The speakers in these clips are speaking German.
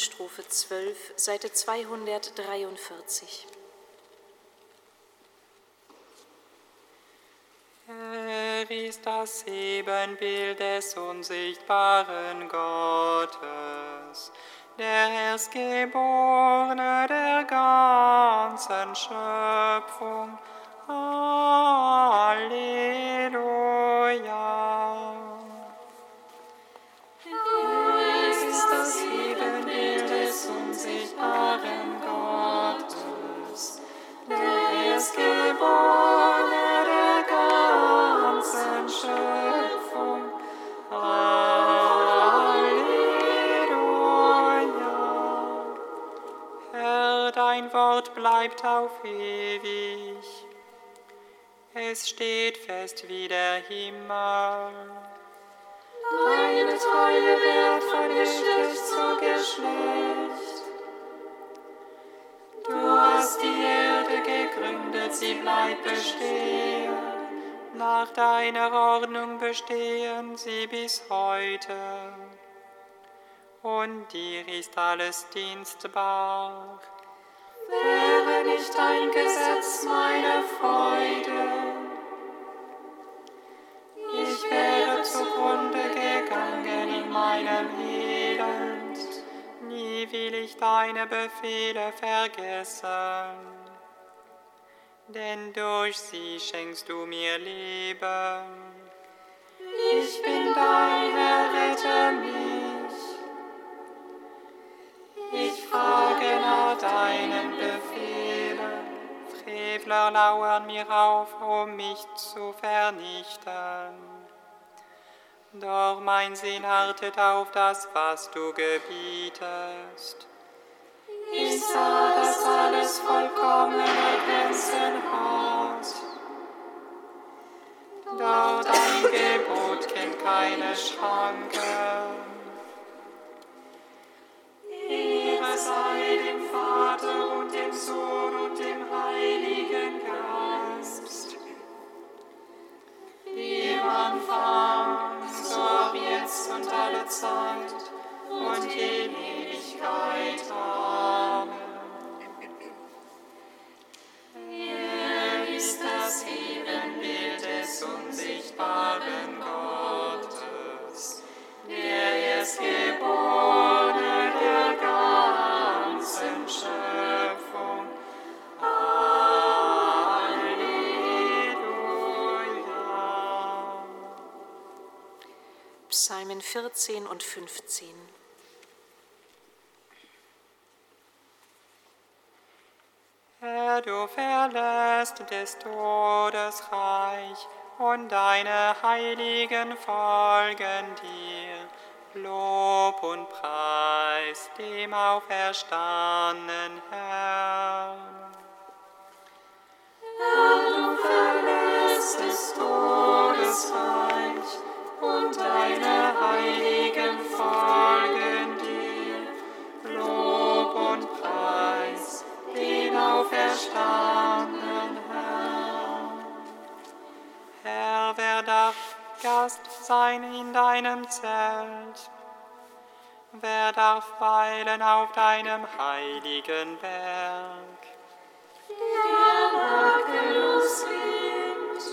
Strophe 12, Seite 243. Er ist das Ebenbild des unsichtbaren Gottes, der Erstgeborene der ganzen Schöpfung. Halleluja. dein Wort bleibt auf ewig. Es steht fest wie der Himmel. Deine Treue wird von Geschlecht zu Geschlecht. Du hast die Erde gegründet, sie bleibt bestehen. Nach deiner Ordnung bestehen sie bis heute. Und dir ist alles dienstbar. Wäre nicht dein Gesetz meine Freude, ich wäre zugrunde gegangen in meinem Elend. Nie will ich deine Befehle vergessen, denn durch sie schenkst du mir Leben. Ich bin dein Herr, rette mich. Ich frage nach deinen Befehlen. Frevler lauern mir auf, um mich zu vernichten. Doch mein Sinn hartet auf das, was du gebietest. Ich sah, dass alles vollkommene Grenzen hat. Dein Gebot kennt keine Schranken. Ehre sei dem Vater und dem Sohn und dem Heiligen Geist. Wie im Anfang, so auch jetzt und alle Zeit und in Psalmen 14 und 15. Herr, du verlässt des Todes Reich und deine Heiligen folgen dir. Lob und Preis dem auferstandenen Herrn. Herr, du verlässt des Todes Reich und deine Heiligen folgen dir. Lob und Preis den auferstandenen Gast sein in deinem Zelt? Wer darf weilen auf deinem heiligen Berg? der makellos lebt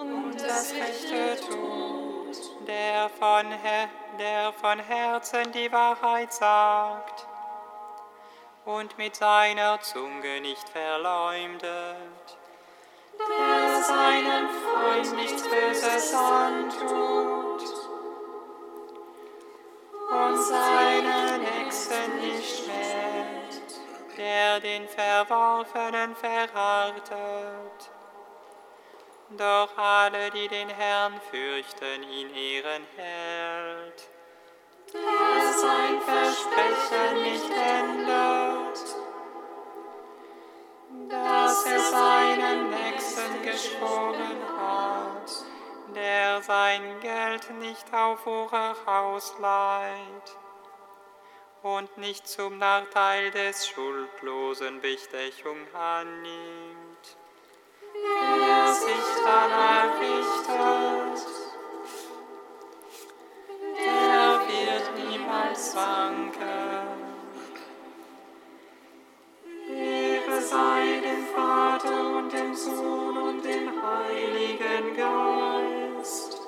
und das Rechte tut, Der von, Her der von Herzen die Wahrheit sagt und mit seiner Zunge nicht verleumdet. Der seinem Freund nichts Böses antut und seinen Nächsten nicht schmäht, der den Verworfenen verhartet. Doch alle, die den Herrn fürchten, ihn ehren hält. der sein Versprechen nicht ändert, dass er Nächsten geschworen hat, der sein Geld nicht auf Uhr ausleiht und nicht zum Nachteil des Schuldlosen Bestechung annimmt. der sich danach richtet, der wird niemals wanken. Ehre sei Vater und dem Sohn und dem Heiligen Geist.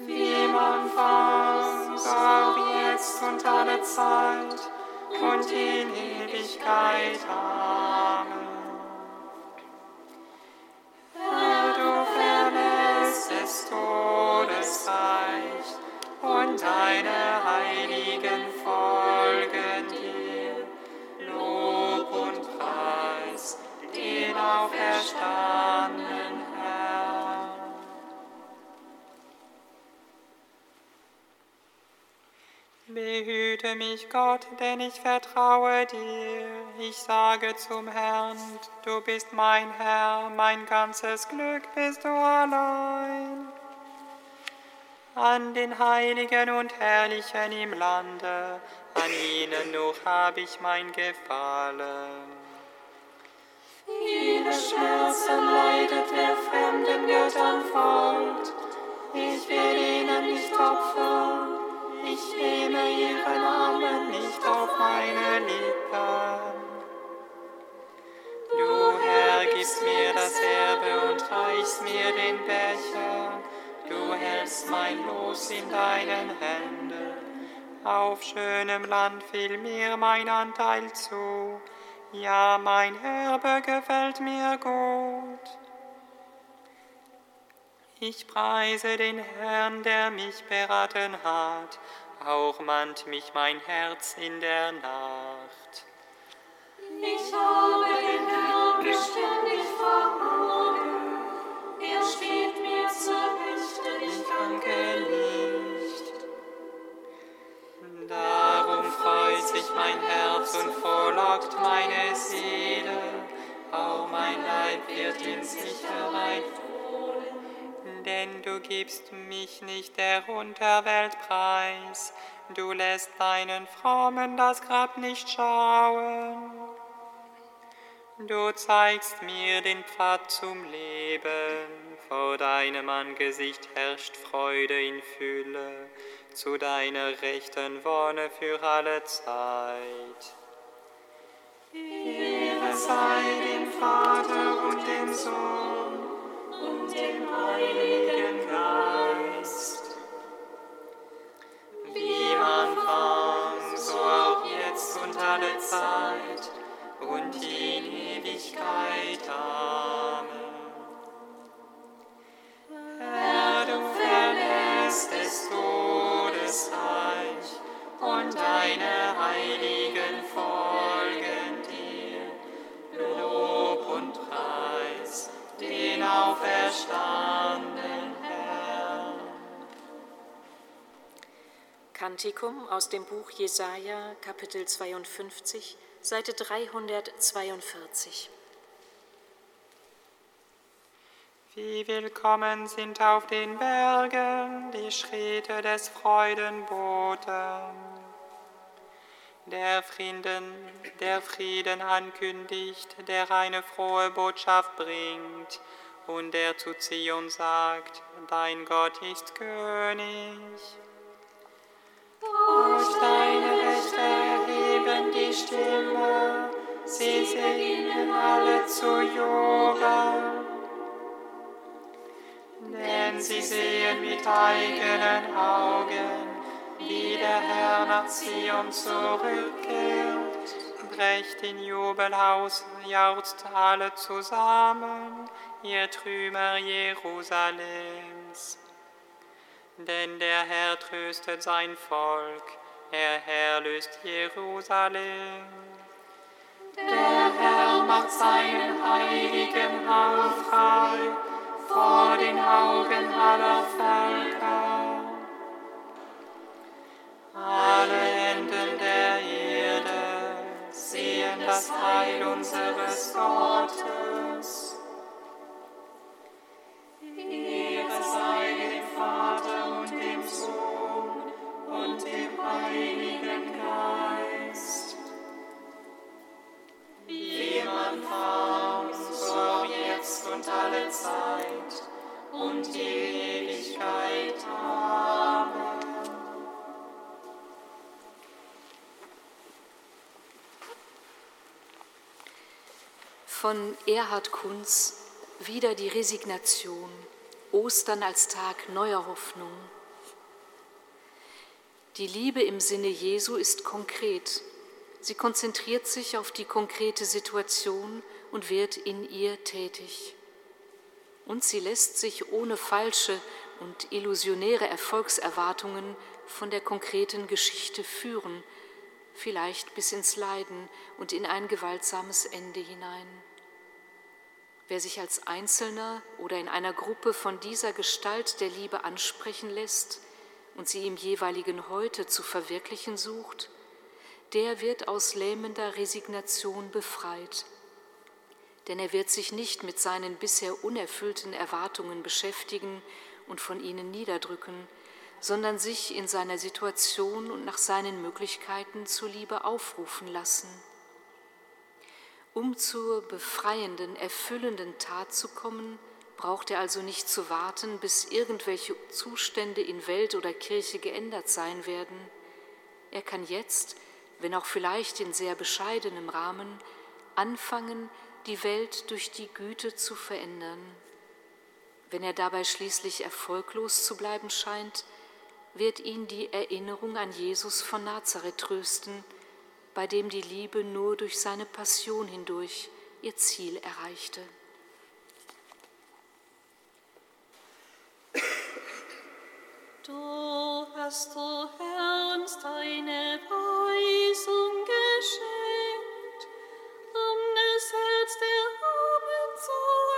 Wie im Anfang, auch jetzt und alle Zeit und in Ewigkeit. Amen. Behüte mich, Gott, denn ich vertraue dir. Ich sage zum Herrn, du bist mein Herr, mein ganzes Glück bist du allein. an den Heiligen und Herrlichen im Lande, an ihnen nur hab ich mein Gefallen. Viele Schmerzen leidet, wer fremden Göttern folgt. Ich will ihnen nicht opfern, ich nehme ihre Namen nicht auf meine Lippen. Du Herr, gibst mir das Erbe und reichst mir den Becher. Du hältst mein Los in deinen Händen. Auf schönem Land fiel mir mein Anteil zu. Ja, mein Erbe gefällt mir gut. Ich preise den Herrn, der mich beraten hat. Auch mahnt mich mein Herz in der Nacht. Ich habe den Herrn beständig vor Augen. Er steht mir zur Rechte, ich danke nicht. Darum freut sich mein Herz und frohlockt meine Seele. Auch mein Leib wird in Sicherheit du gibst mich nicht der Unterwelt preis. Du lässt deinen Frommen das Grab nicht schauen. Du zeigst mir den Pfad zum Leben, vor deinem Angesicht herrscht Freude in Fülle, zu deiner rechten Wonne für alle Zeit. Ehre sei dem Vater und dem Sohn Zeit und in Ewigkeit. Amen. Kantikum aus dem Buch Jesaja, Kapitel 52, Seite 342. Wie willkommen sind auf den Bergen die Schritte des Freudenboten, der Frieden, der Frieden ankündigt, der eine frohe Botschaft bringt und der zu Zion sagt, dein Gott ist König. Durch deine Rechte erheben die Stimme, sie singen alle zu jubeln. Denn sie sehen mit eigenen Augen, wie der Herr nach Zion zurückkehrt. Brecht in Jubel aus, jauchzt alle zusammen, ihr Trümmer Jerusalems. Denn der Herr tröstet sein Volk, er erlöst Jerusalem. Der Herr macht seinen heiligen Haus frei vor den Augen aller Völker. Alle Enden der Erde sehen das Heil unseres Gottes. Erhard Kunz wieder die Resignation, Ostern als Tag neuer Hoffnung. Die Liebe im Sinne Jesu ist konkret. Sie konzentriert sich auf die konkrete Situation und wird in ihr tätig. Und sie lässt sich ohne falsche und illusionäre Erfolgserwartungen von der konkreten Geschichte führen, vielleicht bis ins Leiden und in ein gewaltsames Ende hinein. Wer sich als Einzelner oder in einer Gruppe von dieser Gestalt der Liebe ansprechen lässt und sie im jeweiligen Heute zu verwirklichen sucht, der wird aus lähmender Resignation befreit. Denn er wird sich nicht mit seinen bisher unerfüllten Erwartungen beschäftigen und von ihnen niederdrücken, sondern sich in seiner Situation und nach seinen Möglichkeiten zur Liebe aufrufen lassen. Um zur befreienden, erfüllenden Tat zu kommen, braucht er also nicht zu warten, bis irgendwelche Zustände in Welt oder Kirche geändert sein werden. Er kann jetzt, wenn auch vielleicht in sehr bescheidenem Rahmen, anfangen, die Welt durch die Güte zu verändern. Wenn er dabei schließlich erfolglos zu bleiben scheint, wird ihn die Erinnerung an Jesus von Nazareth trösten, bei dem die Liebe nur durch seine Passion hindurch ihr Ziel erreichte. Du hast, o Herr, uns deine Weisung geschenkt, um das Herz der Armen zu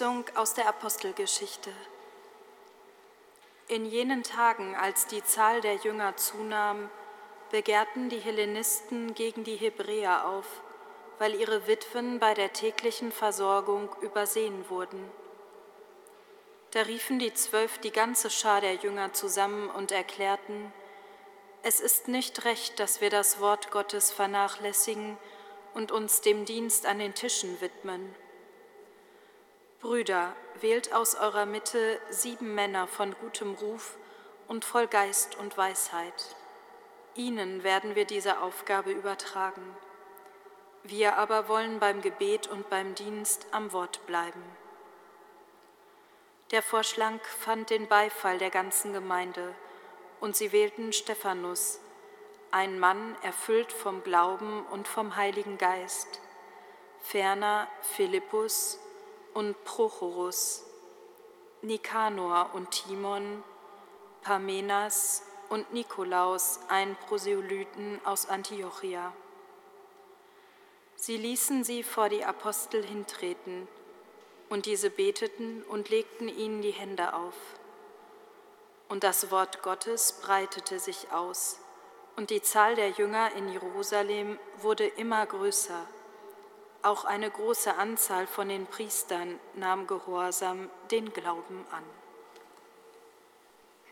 Lesung aus der Apostelgeschichte. In jenen Tagen, als die Zahl der Jünger zunahm, begehrten die Hellenisten gegen die Hebräer auf, weil ihre Witwen bei der täglichen Versorgung übersehen wurden. Da riefen die Zwölf die ganze Schar der Jünger zusammen und erklärten, es ist nicht recht, dass wir das Wort Gottes vernachlässigen und uns dem Dienst an den Tischen widmen. Brüder, wählt aus eurer Mitte sieben Männer von gutem Ruf und voll Geist und Weisheit. Ihnen werden wir diese Aufgabe übertragen. Wir aber wollen beim Gebet und beim Dienst am Wort bleiben. Der Vorschlag fand den Beifall der ganzen Gemeinde, und sie wählten Stephanus, einen Mann erfüllt vom Glauben und vom Heiligen Geist, ferner Philippus und Prochorus, Nikanor und Timon, Parmenas und Nikolaus, einen Proselyten aus Antiochia. Sie ließen sie vor die Apostel hintreten, und diese beteten und legten ihnen die Hände auf. Und das Wort Gottes breitete sich aus, und die Zahl der Jünger in Jerusalem wurde immer größer. Auch eine große Anzahl von den Priestern nahm gehorsam den Glauben an.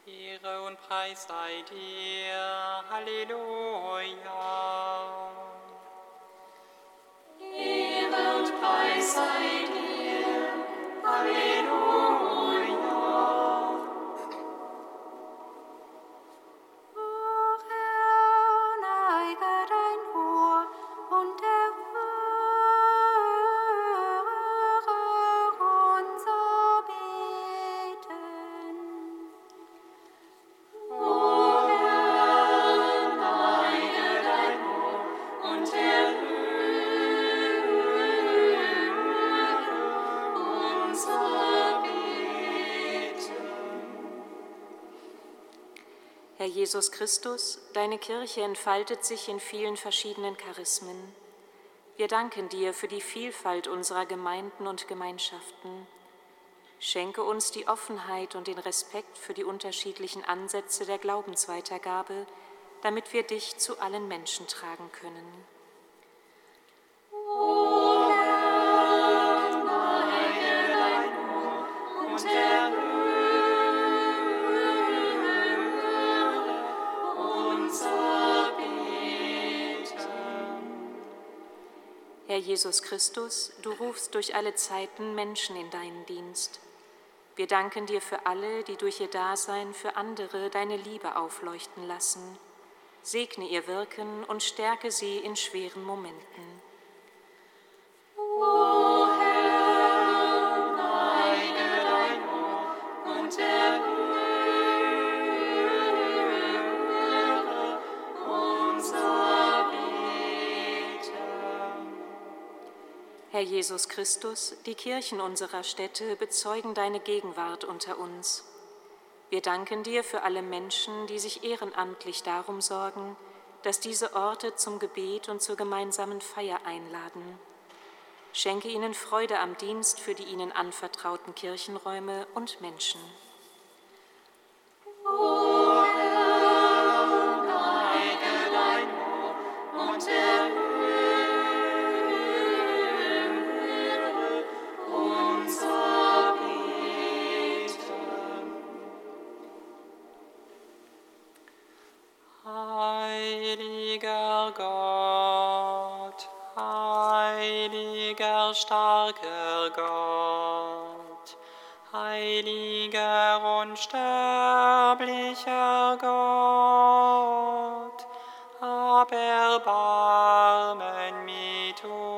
Ehre und Preis sei dir. Halleluja. Ehre und Preis sei dir. Halleluja. O Jesus Christus, deine Kirche entfaltet sich in vielen verschiedenen Charismen. Wir danken dir für die Vielfalt unserer Gemeinden und Gemeinschaften. Schenke uns die Offenheit und den Respekt für die unterschiedlichen Ansätze der Glaubensweitergabe, damit wir dich zu allen Menschen tragen können. Jesus Christus, du rufst durch alle Zeiten Menschen in deinen Dienst. Wir danken dir für alle, die durch ihr Dasein für andere deine Liebe aufleuchten lassen. Segne ihr Wirken und stärke sie in schweren Momenten. O Herr Jesus Christus, die Kirchen unserer Städte bezeugen deine Gegenwart unter uns. Wir danken dir für alle Menschen, die sich ehrenamtlich darum sorgen, dass diese Orte zum Gebet und zur gemeinsamen Feier einladen. Schenke ihnen Freude am Dienst für die ihnen anvertrauten Kirchenräume und Menschen. Oh. starker Gott, heiliger, und sterblicher Gott, aber mit uns.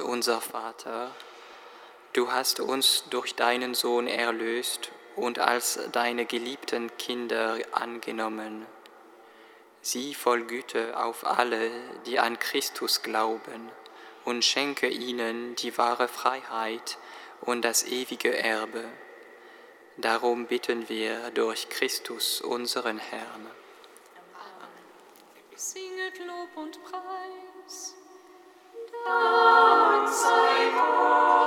Unser Vater, du hast uns durch deinen Sohn erlöst und als deine geliebten Kinder angenommen. Sieh voll Güte auf alle, die an Christus glauben, und schenke ihnen die wahre Freiheit und das ewige Erbe. Darum bitten wir durch Christus unseren Herrn. Amen. Singet Lob und Preis. Lord, sei wohl.